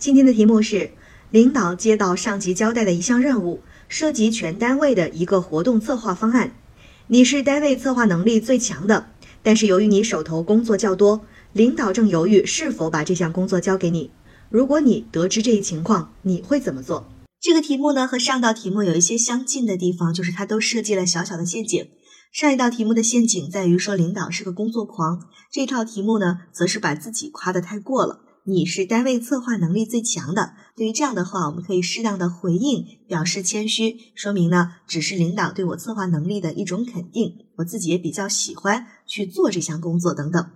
今天的题目是：领导接到上级交代的一项任务，涉及全单位的一个活动策划方案。你是单位策划能力最强的，但是由于你手头工作较多，领导正犹豫是否把这项工作交给你。如果你得知这一情况，你会怎么做？这个题目呢和上道题目有一些相近的地方，就是它都设计了小小的陷阱。上一道题目的陷阱在于说领导是个工作狂，这套题目呢则是把自己夸得太过了。你是单位策划能力最强的。对于这样的话，我们可以适当的回应，表示谦虚，说明呢，只是领导对我策划能力的一种肯定，我自己也比较喜欢去做这项工作等等。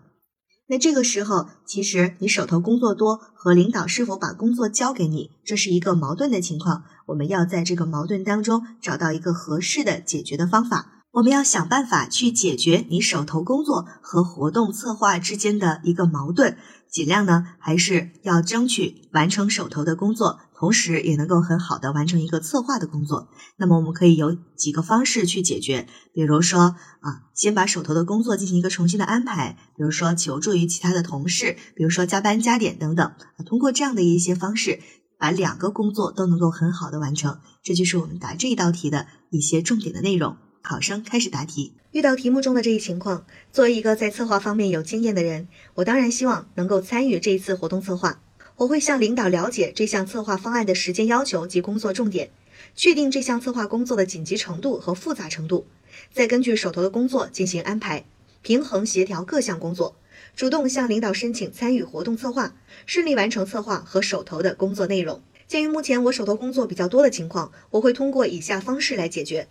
那这个时候，其实你手头工作多和领导是否把工作交给你，这是一个矛盾的情况。我们要在这个矛盾当中找到一个合适的解决的方法。我们要想办法去解决你手头工作和活动策划之间的一个矛盾。尽量呢，还是要争取完成手头的工作，同时也能够很好的完成一个策划的工作。那么我们可以有几个方式去解决，比如说啊，先把手头的工作进行一个重新的安排，比如说求助于其他的同事，比如说加班加点等等。通过这样的一些方式，把两个工作都能够很好的完成。这就是我们答这一道题的一些重点的内容。考生开始答题。遇到题目中的这一情况，作为一个在策划方面有经验的人，我当然希望能够参与这一次活动策划。我会向领导了解这项策划方案的时间要求及工作重点，确定这项策划工作的紧急程度和复杂程度，再根据手头的工作进行安排，平衡协调各项工作，主动向领导申请参与活动策划，顺利完成策划和手头的工作内容。鉴于目前我手头工作比较多的情况，我会通过以下方式来解决。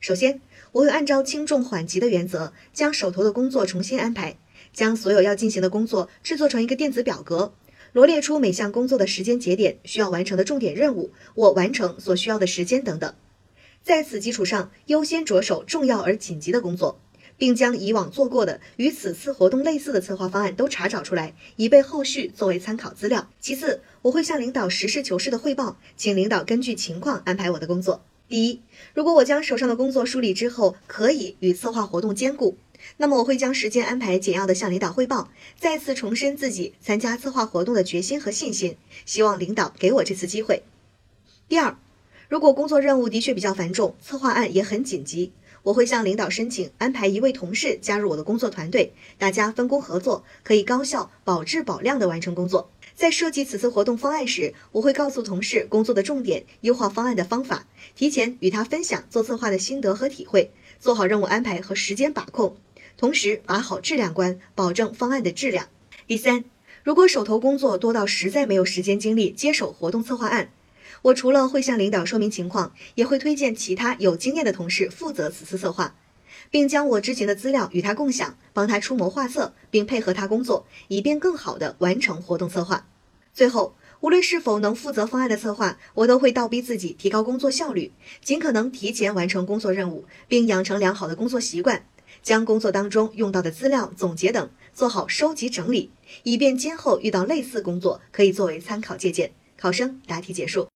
首先，我会按照轻重缓急的原则，将手头的工作重新安排，将所有要进行的工作制作成一个电子表格，罗列出每项工作的时间节点、需要完成的重点任务、我完成所需要的时间等等。在此基础上，优先着手重要而紧急的工作，并将以往做过的与此次活动类似的策划方案都查找出来，以备后续作为参考资料。其次，我会向领导实事求是的汇报，请领导根据情况安排我的工作。第一，如果我将手上的工作梳理之后可以与策划活动兼顾，那么我会将时间安排简要的向领导汇报，再次重申自己参加策划活动的决心和信心，希望领导给我这次机会。第二，如果工作任务的确比较繁重，策划案也很紧急，我会向领导申请安排一位同事加入我的工作团队，大家分工合作，可以高效、保质保量的完成工作。在设计此次活动方案时，我会告诉同事工作的重点、优化方案的方法，提前与他分享做策划的心得和体会，做好任务安排和时间把控，同时把好质量关，保证方案的质量。第三，如果手头工作多到实在没有时间精力接手活动策划案，我除了会向领导说明情况，也会推荐其他有经验的同事负责此次策划。并将我之前的资料与他共享，帮他出谋划策，并配合他工作，以便更好地完成活动策划。最后，无论是否能负责方案的策划，我都会倒逼自己提高工作效率，尽可能提前完成工作任务，并养成良好的工作习惯，将工作当中用到的资料总结等做好收集整理，以便今后遇到类似工作可以作为参考借鉴。考生答题结束。